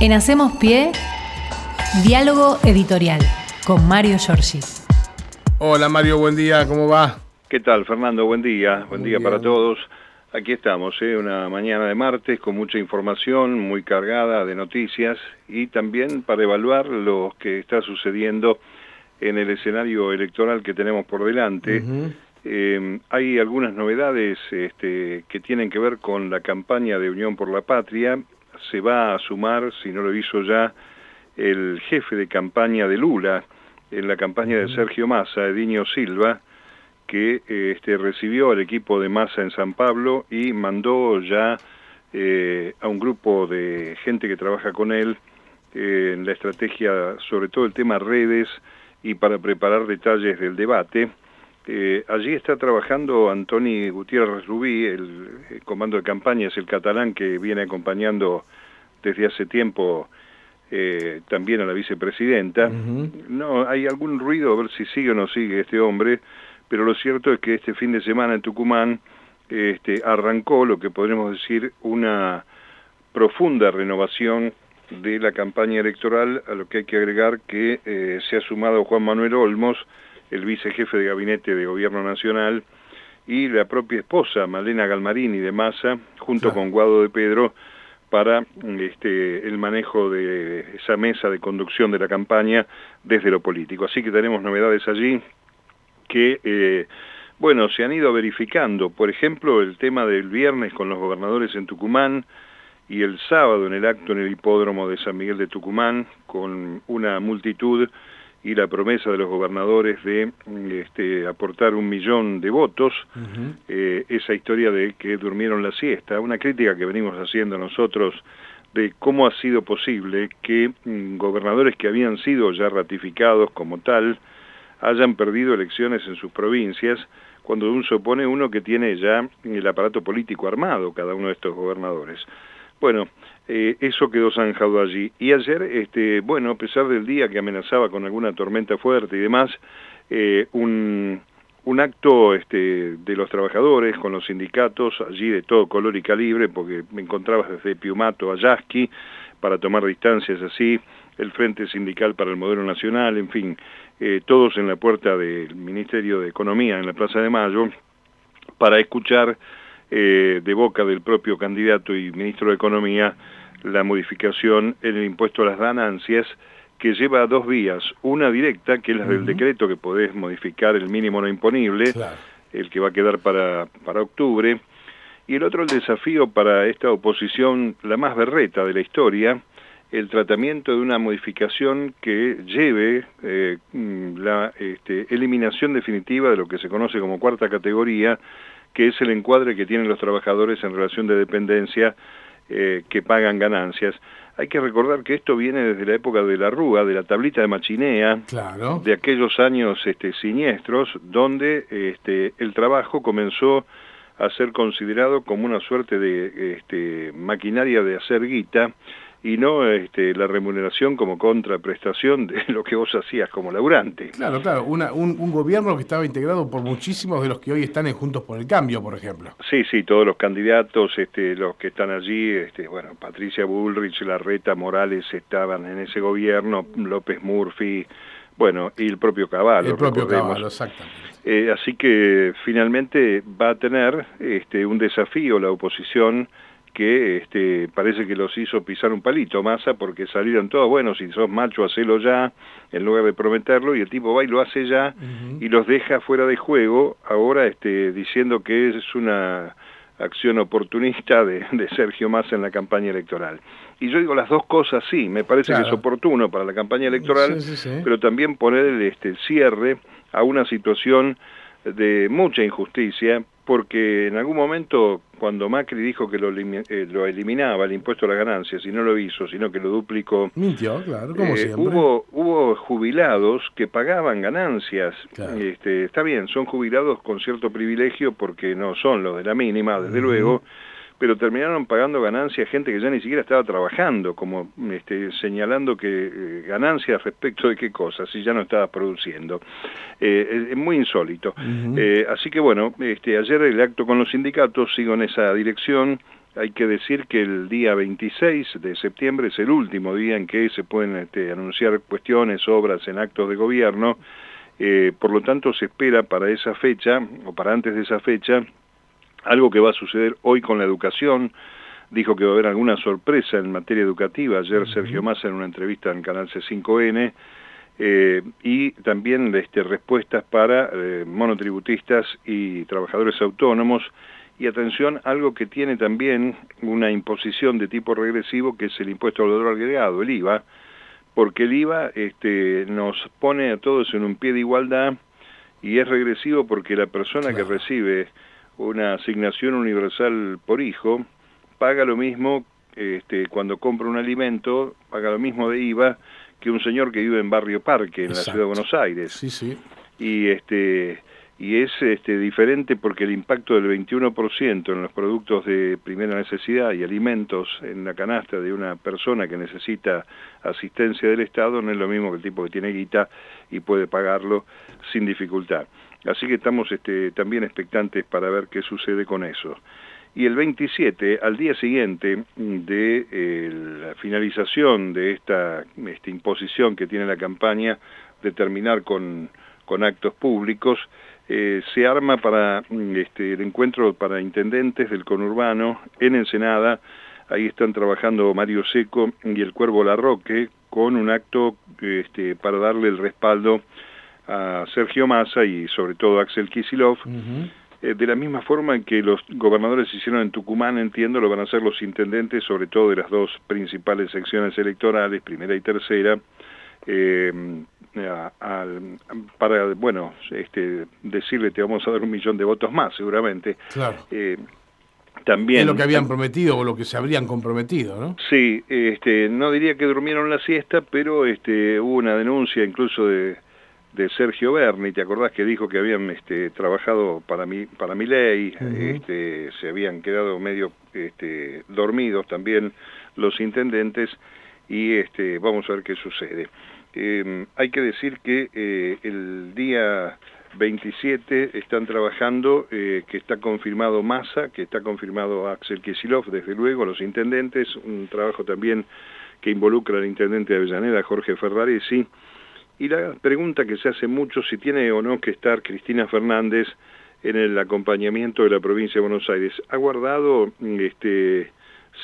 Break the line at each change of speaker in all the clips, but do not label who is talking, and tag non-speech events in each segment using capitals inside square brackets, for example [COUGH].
En Hacemos Pie, diálogo editorial con Mario Giorgi.
Hola Mario, buen día, ¿cómo va?
¿Qué tal, Fernando? Buen día, buen día para todos. Aquí estamos, ¿eh? una mañana de martes con mucha información, muy cargada de noticias y también para evaluar lo que está sucediendo en el escenario electoral que tenemos por delante. Eh, hay algunas novedades este, que tienen que ver con la campaña de Unión por la Patria. Se va a sumar, si no lo hizo ya, el jefe de campaña de Lula en la campaña de Sergio Massa, Edinio Silva, que eh, este, recibió al equipo de Massa en San Pablo y mandó ya eh, a un grupo de gente que trabaja con él eh, en la estrategia, sobre todo el tema redes y para preparar detalles del debate. Eh, allí está trabajando Antoni Gutiérrez Rubí, el, comando de campaña, es el catalán que viene acompañando desde hace tiempo eh, también a la vicepresidenta. No, hay algún ruido, a ver si sigue o no sigue este hombre, pero lo cierto es que este fin de semana en Tucumán este, arrancó lo que podremos decir una profunda renovación de la campaña electoral, a lo que hay que agregar que eh, se ha sumado Juan Manuel Olmos, el vicejefe de gabinete de gobierno nacional, y la propia esposa, Malena Galmarini de Massa, junto
Claro.
con Guado de Pedro, para este, el manejo de esa mesa de conducción de la campaña desde lo político. Así que tenemos novedades allí que, eh, bueno, se han ido verificando. Por ejemplo, el tema del viernes con los gobernadores en Tucumán y el sábado en el acto en el hipódromo de San Miguel de Tucumán con una multitud y la promesa de los gobernadores de este, aportar un millón de votos eh, esa historia de que durmieron la siesta, una crítica que venimos haciendo nosotros de cómo ha sido posible que mm, gobernadores que habían sido ya ratificados como tal hayan perdido elecciones en sus provincias, cuando uno supone uno que tiene ya el aparato político armado, cada uno de estos gobernadores. Bueno, eh, eso quedó zanjado allí. Y ayer, este, bueno, a pesar del día que amenazaba con alguna tormenta fuerte y demás, eh, un, un acto este, de los trabajadores con los sindicatos, allí de todo color y calibre, porque me encontrabas desde Piumato a Yasky, para tomar distancias así, el Frente Sindical para el Modelo Nacional, en fin, eh, todos en la puerta del Ministerio de Economía, en la Plaza de Mayo, para escuchar eh, de boca del propio candidato y ministro de Economía la modificación en el impuesto a las ganancias que lleva dos vías, una directa, que es la del decreto que podés modificar el mínimo no imponible,
Claro.
el que va a quedar para, para octubre, y el otro el desafío para esta oposición, la más berreta de la historia, el tratamiento de una modificación que lleve eh, la este, eliminación definitiva de lo que se conoce como cuarta categoría, que es el encuadre que tienen los trabajadores en relación de dependencia eh, que pagan ganancias. Hay que recordar que esto viene desde la época de la Rúa, de la tablita de Machinea,
Claro.
de aquellos años este, siniestros donde este, el trabajo comenzó a ser considerado como una suerte de este, maquinaria de hacer guita y no este, la remuneración como contraprestación de [LAUGHS] lo que vos hacías como laburante.
Claro, claro. Una- un, un gobierno que estaba integrado por muchísimos de los que hoy están en Juntos por el Cambio, por ejemplo.
Sí, sí, todos los candidatos, este, los que están allí, este, bueno, Patricia Bullrich, Larreta, Morales estaban en ese gobierno, López Murphy, bueno, y el propio Caballo.
el propio. Caballo, exactamente.
Eh, así que finalmente va a tener este, un desafío la oposición que este, parece que los hizo pisar un palito, Massa, porque salieron todos, bueno, si sos macho, hacelo ya, en lugar de prometerlo, y el tipo va y lo hace ya, y los deja fuera de juego, ahora este, diciendo que es una acción oportunista de, de Sergio Massa en la campaña electoral. Y yo digo las dos cosas sí, me parece que es oportuno para la campaña electoral,
Sí, sí, sí.
pero también poner el, este, el cierre a una situación de mucha injusticia, porque en algún momento cuando Macri dijo que lo, eh, lo eliminaba el impuesto a las ganancias y no lo hizo, sino que lo duplicó,
Mintió, claro, como
eh,
siempre.
hubo, hubo jubilados que pagaban ganancias.
Claro.
Este, está bien, son jubilados con cierto privilegio porque no son los de la mínima, desde luego, pero terminaron pagando ganancias gente que ya ni siquiera estaba trabajando, como este, señalando que eh, ganancias respecto de qué cosas, si ya no estaba produciendo. Eh, es, muy insólito. Eh, así que bueno, este, ayer el acto con los sindicatos, sigo en esa dirección, hay que decir que el día 26 de septiembre es el último día en que se pueden este, anunciar cuestiones, obras en actos de gobierno, eh, por lo tanto se espera para esa fecha, o para antes de esa fecha, algo que va a suceder hoy con la educación, dijo que va a haber alguna sorpresa en materia educativa, ayer Sergio Massa en una entrevista en Canal C5N, eh, y también este, respuestas para eh, monotributistas y trabajadores autónomos, y atención, algo que tiene también una imposición de tipo regresivo, que es el impuesto al valor agregado, el IVA, porque el IVA este, nos pone a todos en un pie de igualdad y es regresivo porque la persona que recibe una asignación universal por hijo paga lo mismo este, cuando compra un alimento, paga lo mismo de IVA que un señor que vive en Barrio Parque, en la ciudad de Buenos Aires.
Sí, sí.
Y este y es este, diferente porque el impacto del 21% en los productos de primera necesidad y alimentos en la canasta de una persona que necesita asistencia del Estado no es lo mismo que el tipo que tiene guita y puede pagarlo sin dificultad. Así que estamos este, también expectantes para ver qué sucede con eso. Y el 27, al día siguiente de eh, la finalización de esta, imposición que tiene la campaña de terminar con, con actos públicos, eh, se arma para mm, este, el encuentro para intendentes del conurbano en Ensenada. Ahí están trabajando Mario Seco y el Cuervo Larroque con un acto este, para darle el respaldo a Sergio Massa y sobre todo a Axel Kisilov. Eh, de la misma forma en que los gobernadores hicieron en Tucumán, entiendo, lo van a hacer los intendentes, sobre todo de las dos principales secciones electorales, primera y tercera, eh, para, bueno, este, decirle te vamos a dar un millón de votos más, seguramente.
Claro. Eh, también, es lo que habían prometido o lo que se habrían comprometido, ¿no?
Sí, este, no diría que durmieron la siesta, pero este, hubo una denuncia incluso de, de Sergio Berni, ¿te acordás que dijo que habían este, trabajado para mi, para mi ley? este, se habían quedado medio este, dormidos también los intendentes y este, vamos a ver qué sucede. Eh, hay que decir que eh, el día 27 están trabajando, eh, que está confirmado Massa, que está confirmado Axel Kicillof, desde luego, los intendentes, un trabajo también que involucra al intendente de Avellaneda, Jorge Ferraresi, y la pregunta que se hace mucho si tiene o no que estar Cristina Fernández en el acompañamiento de la provincia de Buenos Aires. Ha guardado este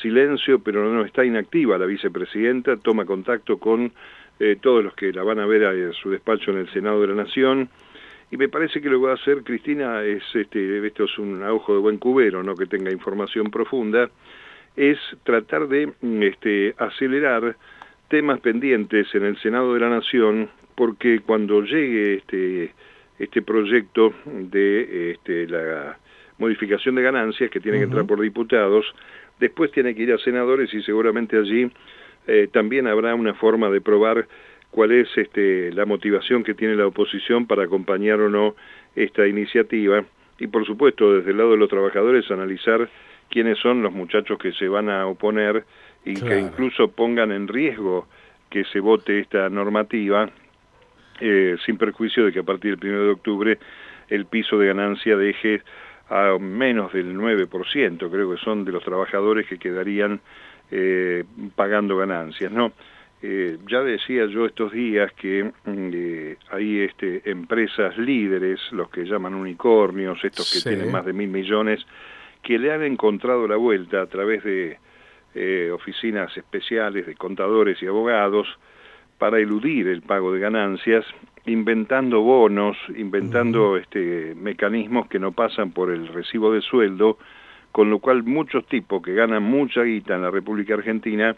silencio, pero no está inactiva la vicepresidenta, toma contacto con eh, todos los que la van a ver a, su despacho en el Senado de la Nación, y me parece que lo que va a hacer Cristina es, este, esto es un ojo de buen cubero, no que tenga información profunda, es tratar de mm, este, acelerar temas pendientes en el Senado de la Nación, porque cuando llegue este, este proyecto de este, la modificación de ganancias, que tiene que entrar por diputados, después tiene que ir a senadores y seguramente allí eh, también habrá una forma de probar cuál es este, la motivación que tiene la oposición para acompañar o no esta iniciativa. Y por supuesto desde el lado de los trabajadores analizar quiénes son los muchachos que se van a oponer y que incluso pongan en riesgo que se vote esta normativa eh, sin perjuicio de que a partir del 1 de octubre el piso de ganancia deje a menos del 9%, creo que son de los trabajadores que quedarían eh, pagando ganancias, ¿no? Eh, ya decía yo estos días que mm, eh, hay este, empresas líderes, los que llaman unicornios, estos que tienen más de mil millones, que le han encontrado la vuelta a través de oficinas especiales de contadores y abogados para eludir el pago de ganancias, inventando bonos, inventando este, mecanismos que no pasan por el recibo de sueldo, con lo cual muchos tipos que ganan mucha guita en la República Argentina,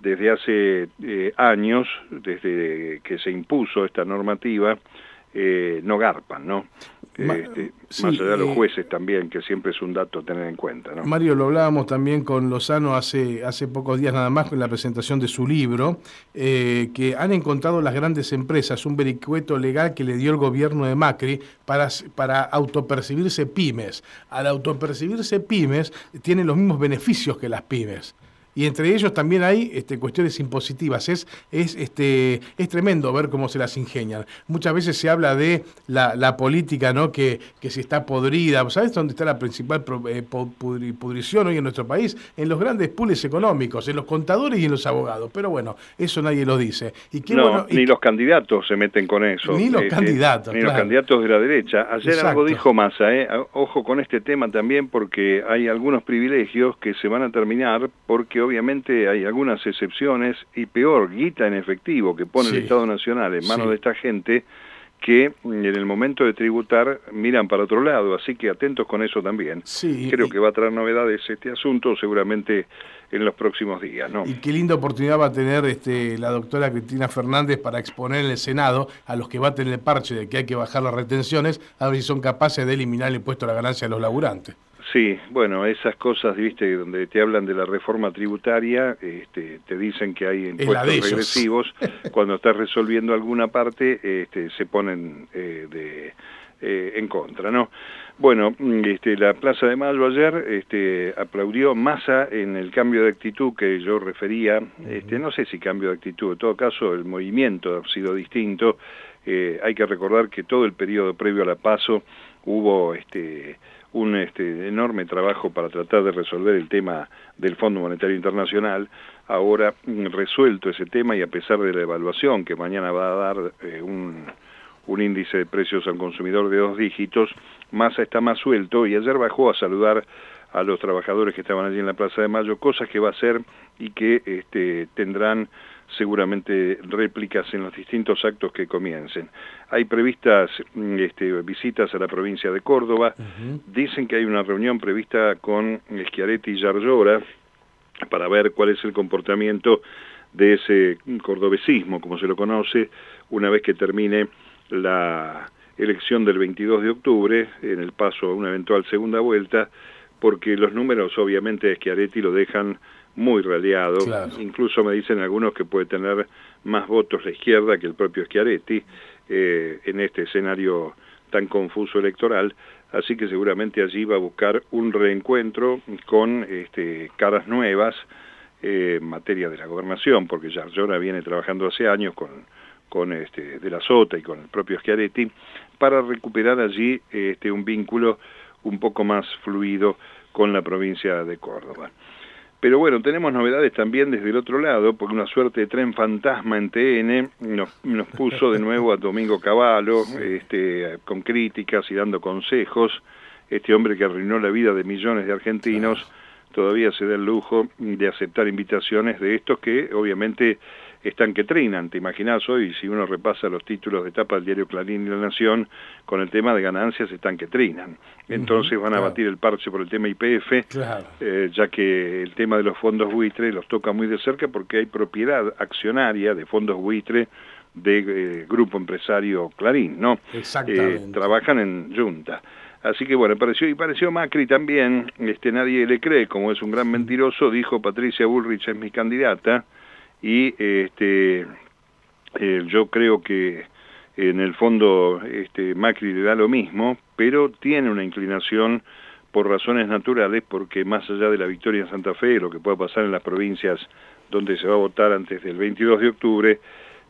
desde hace eh, años, desde que se impuso esta normativa, eh, no garpan, ¿no? Este, más allá de los eh, jueces también, que siempre es un dato a tener en cuenta. ¿no?
Mario, lo hablábamos también con Lozano hace, hace pocos días nada más con la presentación de su libro, que han encontrado las grandes empresas un vericueto legal que le dio el gobierno de Macri para, para autopercibirse pymes. Al autopercibirse pymes, tienen los mismos beneficios que las pymes. Y entre ellos también hay este, cuestiones impositivas. Es, es, este, es tremendo ver cómo se las ingenian. Muchas veces se habla de la, política, ¿no? Que, que si está podrida. ¿Sabes dónde está la principal eh, pudrición hoy en nuestro país? En los grandes pools económicos, en los contadores y en los abogados. Pero bueno, eso nadie lo dice.
Y no, ni los candidatos se meten con eso.
Ni los candidatos.
Ni los candidatos de la derecha. Ayer algo dijo Massa, ¿eh? ojo con este tema también porque hay algunos privilegios que se van a terminar porque obviamente hay algunas excepciones y peor, guita en efectivo que pone el Estado Nacional en manos de esta gente que en el momento de tributar miran para otro lado, así que atentos con eso también. Creo que va a traer novedades este asunto seguramente en los próximos días. ¿no?
Y qué linda oportunidad va a tener este, la doctora Cristina Fernández para exponer en el Senado a los que baten el parche de que hay que bajar las retenciones, a ver si son capaces de eliminar el impuesto a la ganancia de los laburantes.
Sí, bueno, esas cosas, viste, donde te hablan de la reforma tributaria, este, te dicen que hay impuestos regresivos, [LAUGHS] cuando estás resolviendo alguna parte, este, se ponen eh, de, eh, en contra, ¿no? Bueno, este, la Plaza de Mayo ayer este, aplaudió Massa en el cambio de actitud que yo refería, este, no sé si cambio de actitud, en todo caso el movimiento ha sido distinto, eh, hay que recordar que todo el periodo previo a la PASO hubo este, un este, enorme trabajo para tratar de resolver el tema del Fondo Monetario Internacional. Ahora mm, resuelto ese tema y a pesar de la evaluación que mañana va a dar eh, un, un, índice de precios al consumidor de dos dígitos, Massa está más suelto y ayer bajó a saludar a los trabajadores que estaban allí en la Plaza de Mayo, cosas que va a hacer y que este, tendrán seguramente réplicas en los distintos actos que comiencen. Hay previstas mm, este, visitas a la provincia de Córdoba, dicen que hay una reunión prevista con Schiaretti y Yarlora para ver cuál es el comportamiento de ese cordobesismo, como se lo conoce, una vez que termine la elección del 22 de octubre, en el paso a una eventual segunda vuelta, porque los números obviamente de Schiaretti lo dejan muy raleado, incluso me dicen algunos que puede tener más votos la izquierda que el propio Schiaretti eh, en este escenario tan confuso electoral, así que seguramente allí va a buscar un reencuentro con este, caras nuevas eh, en materia de la gobernación, porque ya Llora viene trabajando hace años con, con este, De la Sota y con el propio Schiaretti, para recuperar allí este, un vínculo un poco más fluido con la provincia de Córdoba. Pero bueno, tenemos novedades también desde el otro lado, porque una suerte de tren fantasma en TN nos, nos puso de nuevo a Domingo Cavallo, este, con críticas y dando consejos. Este hombre que arruinó la vida de millones de argentinos todavía se da el lujo de aceptar invitaciones de estos que obviamente están que trinan. Te imaginas hoy, si uno repasa los títulos de etapa del diario Clarín y La Nación, con el tema de ganancias están que trinan. Entonces van a batir el parche por el tema IPF, eh, ya que el tema de los fondos buitre los toca muy de cerca porque hay propiedad accionaria de fondos buitre de eh, grupo empresario Clarín, ¿no?
Exactamente.
Eh, trabajan en junta. Así que bueno, pareció, y pareció Macri también, este, nadie le cree, como es un gran mentiroso, dijo Patricia Bullrich es mi candidata, y este, eh, yo creo que en el fondo este, Macri le da lo mismo, pero tiene una inclinación por razones naturales, porque más allá de la victoria en Santa Fe, lo que pueda pasar en las provincias donde se va a votar antes del 22 de octubre,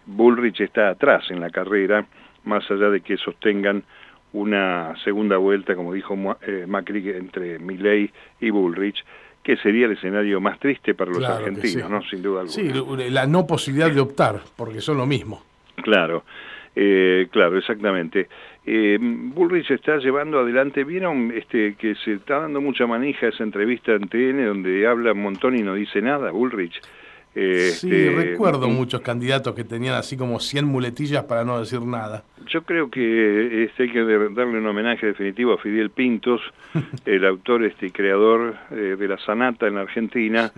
Bullrich está atrás en la carrera, más allá de que sostengan una segunda vuelta, como dijo eh, Macri, entre Milley y Bullrich que sería el escenario más triste para los argentinos, ¿no? Sin duda alguna.
Sí, la no posibilidad de optar, porque son lo mismo.
Claro, eh, claro, exactamente. Eh, Bullrich está llevando adelante, vieron este, que se está dando mucha manija esa entrevista en TN donde habla un montón y no dice nada, Bullrich.
Eh, sí, este, recuerdo muchos candidatos que tenían así como 100 muletillas para no decir nada.
Yo creo que este, hay que darle un homenaje definitivo a Fidel Pintos, [LAUGHS] el autor este, y creador eh, de la Sanata en Argentina,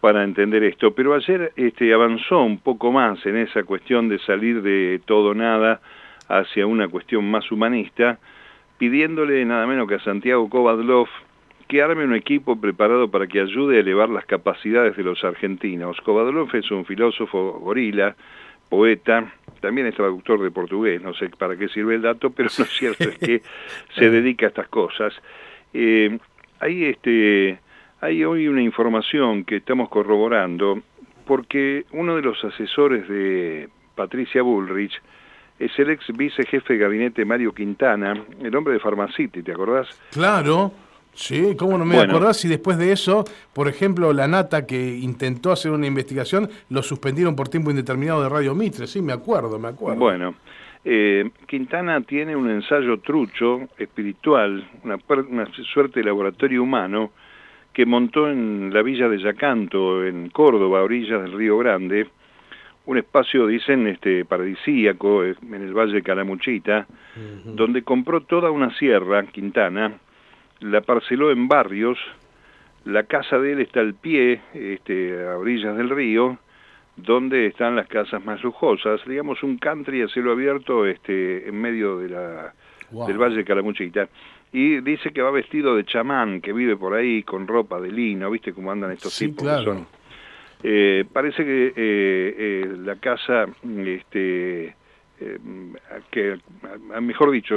para entender esto. Pero ayer este, avanzó un poco más en esa cuestión de salir de todo nada hacia una cuestión más humanista, pidiéndole nada menos que a Santiago Kovadlov, que arme un equipo preparado para que ayude a elevar las capacidades de los argentinos. Kovadlov es un filósofo gorila, poeta, también es traductor de portugués, no sé para qué sirve el dato, pero lo cierto es que [LAUGHS] se dedica a estas cosas. Eh, hay este, hay hoy una información que estamos corroborando porque uno de los asesores de Patricia Bullrich es el ex vicejefe de gabinete Mario Quintana, el hombre de Pharmacity, ¿te acordás?
Claro, sí, ¿cómo no me acordás si después de eso, por ejemplo, la Nata que intentó hacer una investigación, lo suspendieron por tiempo indeterminado de Radio Mitre? Sí, me acuerdo, me acuerdo.
Bueno, eh, Quintana tiene un ensayo trucho, espiritual, una, una suerte de laboratorio humano, que montó en la villa de Yacanto, en Córdoba, a orillas del Río Grande, un espacio, dicen, este, paradisíaco, eh, en el Valle de Calamuchita, donde compró toda una sierra, Quintana, la parceló en barrios, la casa de él está al pie, este, a orillas del río, donde están las casas más lujosas, digamos un country a cielo abierto este, en medio de la, del Valle de Calamuchita. Y dice que va vestido de chamán, que vive por ahí con ropa de lino, ¿viste cómo andan estos tipos que son? Eh, parece que eh, eh, la casa, este, que, mejor dicho,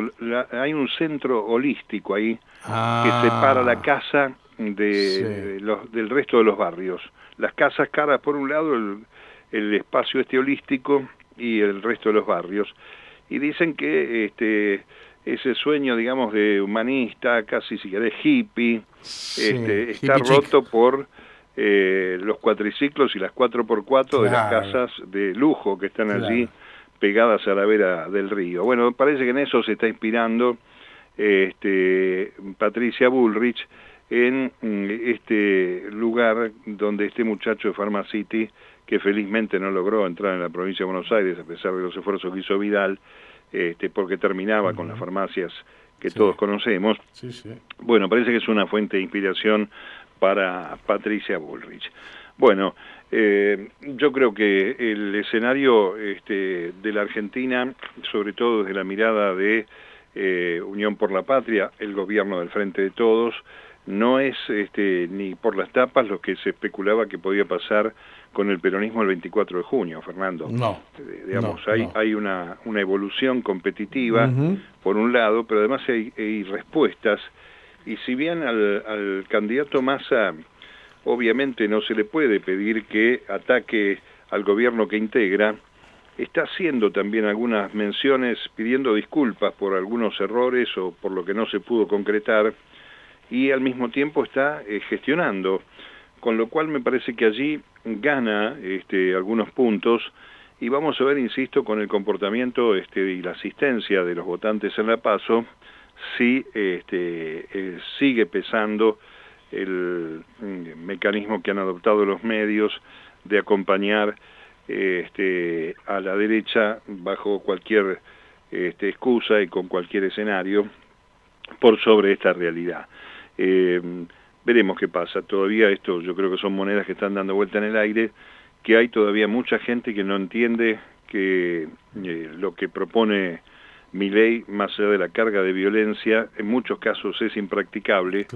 hay un centro holístico ahí que ah. separa la casa de, los, del resto de los barrios. Las casas caras por un lado, el, el espacio este holístico y el resto de los barrios. Y dicen que este ese sueño, digamos, de humanista, casi si querés hippie, este, está roto por eh, los cuatriciclos y las 4x4 de las casas de lujo que están allí pegadas a la vera del río. Bueno, parece que en eso se está inspirando este, Patricia Bullrich en mm, este lugar donde este muchacho de Pharmacity, que felizmente no logró entrar en la provincia de Buenos Aires a pesar de los esfuerzos que hizo Vidal, este, porque terminaba con las farmacias que todos conocemos. Bueno, parece que es una fuente de inspiración para Patricia Bullrich. Bueno, eh, yo creo que el escenario este, de la Argentina, sobre todo desde la mirada de eh, Unión por la Patria, el gobierno del Frente de Todos, no es este, ni por las tapas lo que se especulaba que podía pasar con el peronismo el 24 de junio, Fernando.
No.
Eh, digamos, hay, hay una, una evolución competitiva, por un lado, pero además hay, respuestas. Y si bien al, al candidato Massa, obviamente no se le puede pedir que ataque al gobierno que integra, está haciendo también algunas menciones pidiendo disculpas por algunos errores o por lo que no se pudo concretar y al mismo tiempo está eh, gestionando, con lo cual me parece que allí gana este, algunos puntos y vamos a ver, insisto, con el comportamiento este, y la asistencia de los votantes en la PASO, si este, eh, sigue pesando el mm, mecanismo que han adoptado los medios de acompañar este, a la derecha bajo cualquier este, excusa y con cualquier escenario por sobre esta realidad. Eh, veremos qué pasa. Todavía esto yo creo que son monedas que están dando vuelta en el aire, que hay todavía mucha gente que no entiende que eh, lo que propone mi ley, más allá de la carga de violencia, en muchos casos es impracticable.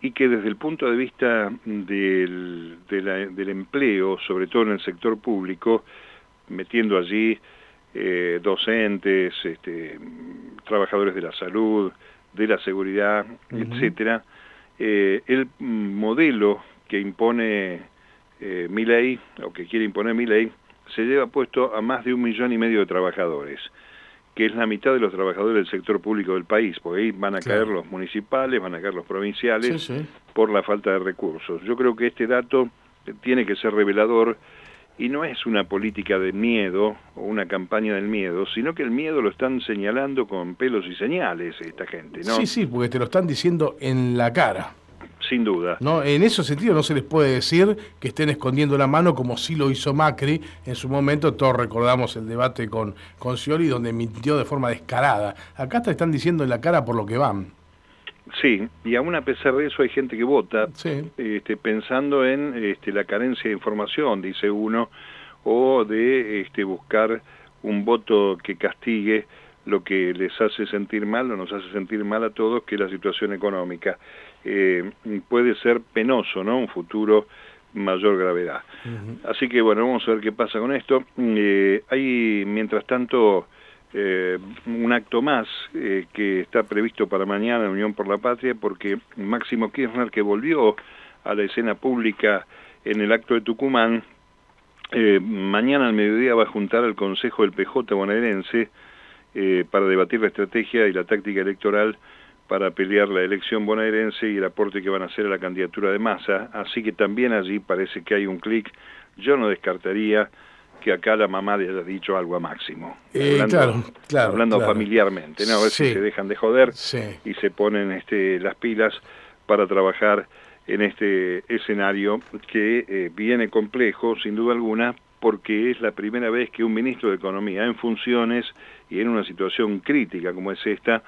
Y que desde el punto de vista del, del empleo, sobre todo en el sector público, metiendo allí eh, docentes, este, trabajadores de la salud, de la seguridad, etcétera, eh, el modelo que impone eh, mi ley, o que quiere imponer mi ley, se lleva puesto a más de un millón y medio de trabajadores, que es la mitad de los trabajadores del sector público del país, porque ahí van a caer los municipales, van a caer los provinciales, por la falta de recursos. Yo creo que este dato tiene que ser revelador y no es una política de miedo o una campaña del miedo, sino que el miedo lo están señalando con pelos y señales esta gente, ¿no?
Sí, sí, porque te lo están diciendo en la cara.
Sin duda.
No, en ese sentido no se les puede decir que estén escondiendo la mano como sí lo hizo Macri en su momento. Todos recordamos el debate con, con Scioli donde mintió de forma descarada. Acá te están diciendo en la cara por lo que van.
Sí, y aún a pesar de eso hay gente que vota este, pensando en este, la carencia de información, dice uno, o de este, buscar un voto que castigue lo que les hace sentir mal o nos hace sentir mal a todos, que es la situación económica. Eh, puede ser penoso, ¿no? Un futuro mayor gravedad. Así que bueno, vamos a ver qué pasa con esto. Eh, hay, mientras tanto, eh, un acto más eh, que está previsto para mañana en Unión por la Patria porque Máximo Kirchner que volvió a la escena pública en el acto de Tucumán, mañana al mediodía va a juntar al Consejo del PJ bonaerense para debatir la estrategia y la táctica electoral para pelear la elección bonaerense y el aporte que van a hacer a la candidatura de masa. Así que también allí parece que hay un clic. Yo no descartaría que acá la mamá le haya dicho algo a Máximo.
Eh, hablando, claro,
hablando familiarmente, ¿no? A ver si se dejan de joder y se ponen este, las pilas para trabajar en este escenario que eh, viene complejo, sin duda alguna, porque es la primera vez que un ministro de Economía en funciones y en una situación crítica como es esta,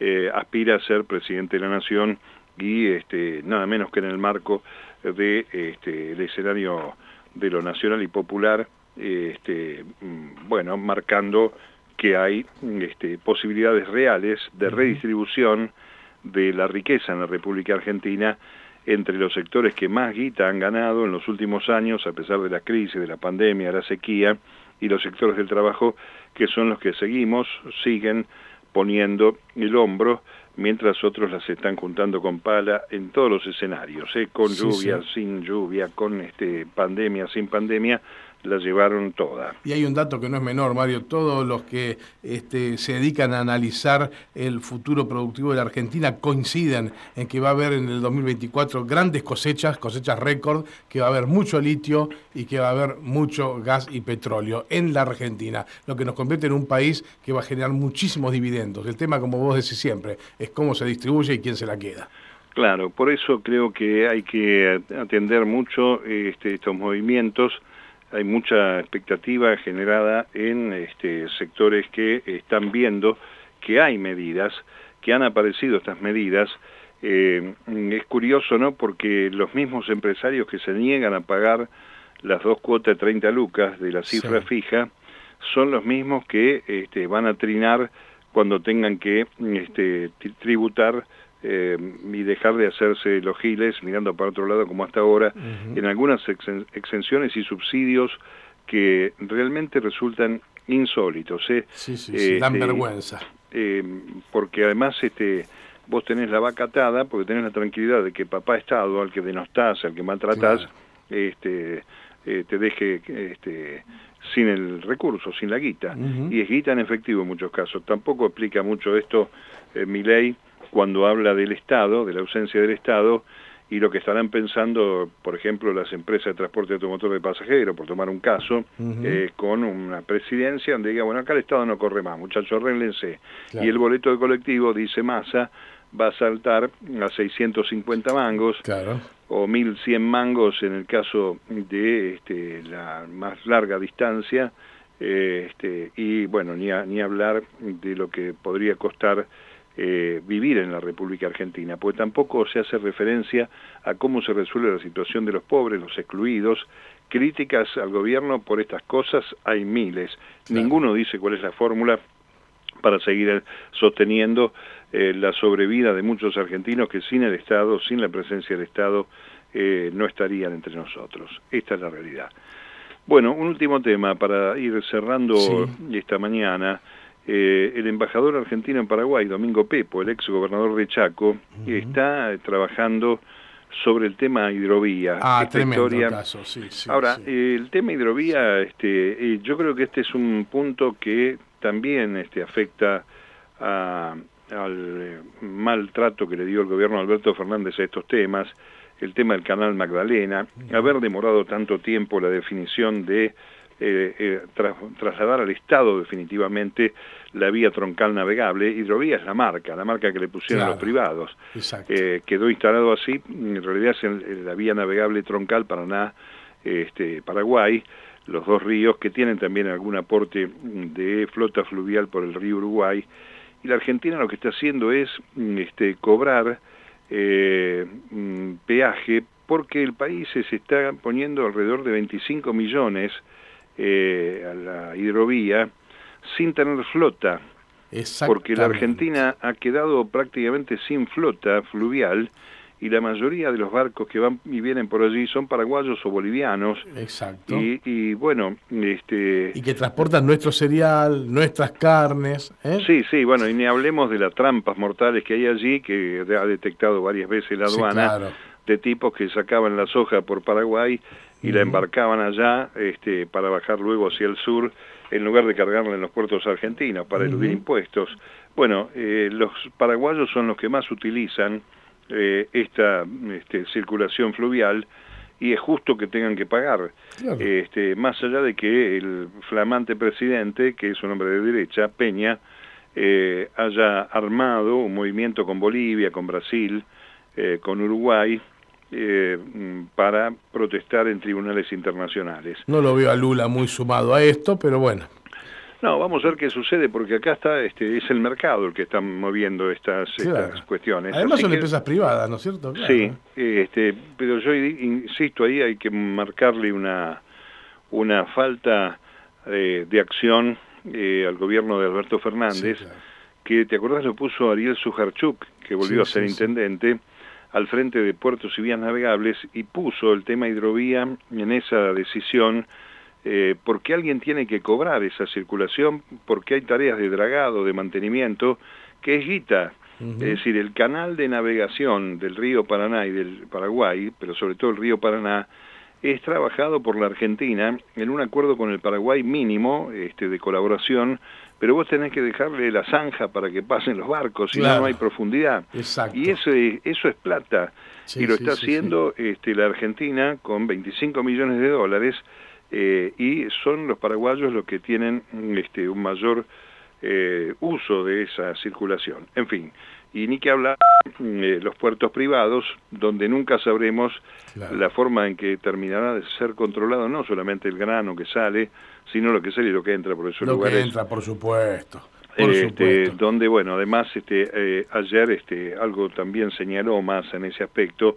eh, aspira a ser presidente de la Nación y este, nada menos que en el marco de este, el escenario de lo nacional y popular, este, mm, bueno, marcando que hay este, posibilidades reales de redistribución de la riqueza en la República Argentina entre los sectores que más guita han ganado en los últimos años, a pesar de la crisis, de la pandemia, de la sequía, y los sectores del trabajo que son los que seguimos, siguen poniendo el hombro, mientras otros las están juntando con pala en todos los escenarios, ¿eh? con lluvia, sin lluvia, con este, pandemia, sin pandemia, la llevaron toda.
Y hay un dato que no es menor, Mario, todos los que este, se dedican a analizar el futuro productivo de la Argentina coinciden en que va a haber en el 2024 grandes cosechas, cosechas récord, que va a haber mucho litio y que va a haber mucho gas y petróleo en la Argentina, lo que nos convierte en un país que va a generar muchísimos dividendos. El tema, como vos decís siempre, es cómo se distribuye y quién se la queda.
Claro, por eso creo que hay que atender mucho este, estos movimientos hay mucha expectativa generada en este, sectores que están viendo que hay medidas, que han aparecido estas medidas. Eh, es curioso, ¿no? Porque los mismos empresarios que se niegan a pagar las dos cuotas de 30 lucas de la cifra fija son los mismos que este, van a trinar cuando tengan que este, tributar eh, y dejar de hacerse los giles mirando para otro lado como hasta ahora, en algunas exenciones y subsidios que realmente resultan insólitos. ¿eh?
Sí, sí, sí dan este, vergüenza.
Eh, porque además este, vos tenés la vaca atada, porque tenés la tranquilidad de que papá Estado, al que denostás, al que maltratás, este, eh, te deje este, sin el recurso, sin la guita. Y es guita en efectivo en muchos casos. Tampoco explica mucho esto mi ley cuando habla del Estado, de la ausencia del Estado, y lo que estarán pensando, por ejemplo, las empresas de transporte automotor de pasajeros, por tomar un caso, eh, con una presidencia donde diga, bueno, acá el Estado no corre más, muchachos, arréglense. Y el boleto de colectivo, dice Massa, va a saltar a 650 mangos, o 1100 mangos en el caso de este, la más larga distancia, eh, este, y bueno, ni, ni hablar de lo que podría costar eh, vivir en la República Argentina, porque tampoco se hace referencia a cómo se resuelve la situación de los pobres, los excluidos. Críticas al gobierno por estas cosas hay miles. Ninguno dice cuál es la fórmula para seguir sosteniendo eh, la sobrevida de muchos argentinos que sin el Estado, sin la presencia del Estado, eh, no estarían entre nosotros. Esta es la realidad. Bueno, un último tema para ir cerrando esta mañana. Eh, el embajador argentino en Paraguay, Domingo Pepo, el ex gobernador de Chaco, está trabajando sobre el tema hidrovía.
Ah, tremendo caso, sí,
Ahora, el tema hidrovía, este, eh, yo creo que este es un punto que también este, afecta al eh, maltrato que le dio el gobierno de Alberto Fernández a estos temas, el tema del canal Magdalena, haber demorado tanto tiempo la definición de eh, eh trasladar al Estado definitivamente la vía troncal navegable. Hidrovía es la marca, la marca que le pusieron los privados. Eh, quedó instalado así, en realidad es la vía navegable troncal Paraná, este, Paraguay, los dos ríos que tienen también algún aporte de flota fluvial por el río Uruguay. Y la Argentina lo que está haciendo es este, cobrar eh, peaje porque el país se está poniendo alrededor de 25 millones eh, a la hidrovía sin tener flota, porque la Argentina ha quedado prácticamente sin flota fluvial y la mayoría de los barcos que van y vienen por allí son paraguayos o bolivianos.
Exacto.
Y, bueno, este...
Y que transportan nuestro cereal, nuestras carnes. ¿eh?
Sí, sí, bueno, y ni hablemos de las trampas mortales que hay allí, que ha detectado varias veces la aduana. de tipos que sacaban la soja por Paraguay y la embarcaban allá este, para bajar luego hacia el sur en lugar de cargarla en los puertos argentinos para eludir impuestos. Bueno, eh, los paraguayos son los que más utilizan eh, esta este, circulación fluvial y es justo que tengan que pagar. Este, más allá de que el flamante presidente, que es un hombre de derecha, Peña, eh, haya armado un movimiento con Bolivia, con Brasil, eh, con Uruguay, eh, para protestar en tribunales internacionales.
No lo veo a Lula muy sumado a esto, pero bueno.
No, vamos a ver qué sucede, porque acá está, este, es el mercado el que está moviendo estas, cuestiones.
Además son empresas privadas, ¿no es cierto?
Sí, este, pero yo insisto ahí, hay que marcarle una, una falta eh, de acción eh, al gobierno de Alberto Fernández, que, ¿te acordás? Lo puso Ariel Sujarchuk, que volvió a ser intendente, al frente de puertos y vías navegables, y puso el tema hidrovía en esa decisión eh, porque alguien tiene que cobrar esa circulación, porque hay tareas de dragado, de mantenimiento, que es guita. Es decir, el canal de navegación del río Paraná y del Paraguay, pero sobre todo el río Paraná, es trabajado por la Argentina en un acuerdo con el Paraguay mínimo este, de colaboración, pero vos tenés que dejarle la zanja para que pasen los barcos, si no, no hay profundidad. Y eso, eso es plata. y lo está haciendo Este, la Argentina con 25 millones de dólares eh, y son los paraguayos los que tienen este, un mayor eh, uso de esa circulación. En fin, y ni que hablar eh, los puertos privados, donde nunca sabremos la forma en que terminará de ser controlado no solamente el grano que sale, sino lo que sale y lo que entra por esos
lo
lugares.
que entra, por supuesto.
este, donde bueno además este ayer este algo también señaló más en ese aspecto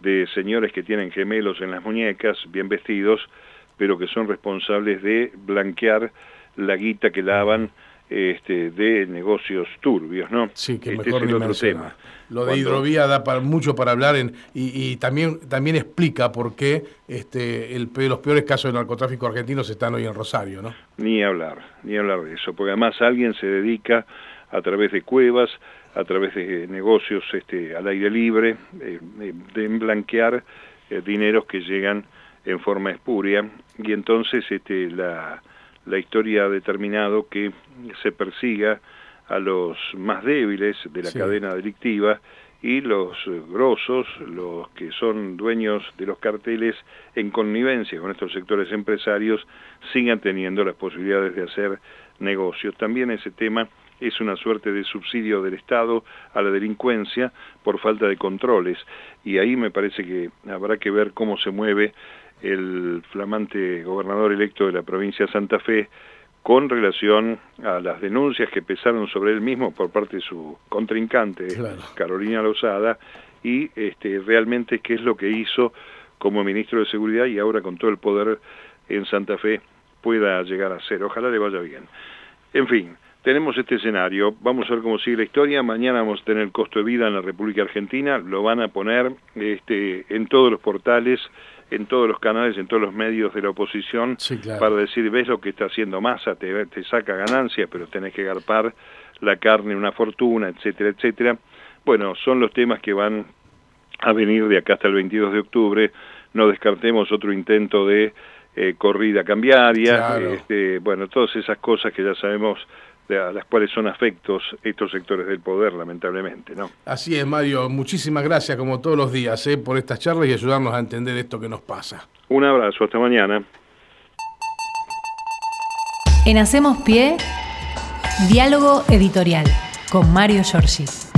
de señores que tienen gemelos en las muñecas bien vestidos pero que son responsables de blanquear la guita que lavan este, de negocios turbios, ¿no?
Sí, que este mejor es el otro tema. Lo de hidrovía da para, mucho para hablar en, y, también, también explica por qué este, el, los peores casos de narcotráfico argentinos están hoy en Rosario, ¿no?
Ni hablar, ni hablar de eso, porque además alguien se dedica a través de cuevas, a través de negocios este, al aire libre, eh, de blanquear eh, dineros que llegan en forma espuria y entonces este, la, la historia ha determinado que se persiga a los más débiles de la cadena delictiva y los grosos, los que son dueños de los carteles en connivencia con estos sectores empresarios, sigan teniendo las posibilidades de hacer negocios. También ese tema es una suerte de subsidio del Estado a la delincuencia por falta de controles y ahí me parece que habrá que ver cómo se mueve el flamante gobernador electo de la provincia de Santa Fe con relación a las denuncias que pesaron sobre él mismo por parte de su contrincante, Carolina Lozada, y este, realmente qué es lo que hizo como ministro de Seguridad y ahora con todo el poder en Santa Fe pueda llegar a ser. Ojalá le vaya bien. En fin, tenemos este escenario, vamos a ver cómo sigue la historia, mañana vamos a tener el costo de vida en la República Argentina, lo van a poner este, en todos los portales, en todos los canales, en todos los medios de la oposición, para decir, ves lo que está haciendo Massa, te, te saca ganancias, pero tenés que garpar la carne, una fortuna, etcétera, etcétera. Bueno, son los temas que van a venir de acá hasta el 22 de octubre, no descartemos otro intento de eh, corrida cambiaria, este, bueno, todas esas cosas que ya sabemos a las cuales son afectos estos sectores del poder, lamentablemente. ¿no?
Así es, Mario. Muchísimas gracias, como todos los días, ¿eh? por estas charlas y ayudarnos a entender esto que nos pasa.
Un abrazo, hasta mañana.
En Hacemos Pie, diálogo editorial con Mario Giorgi.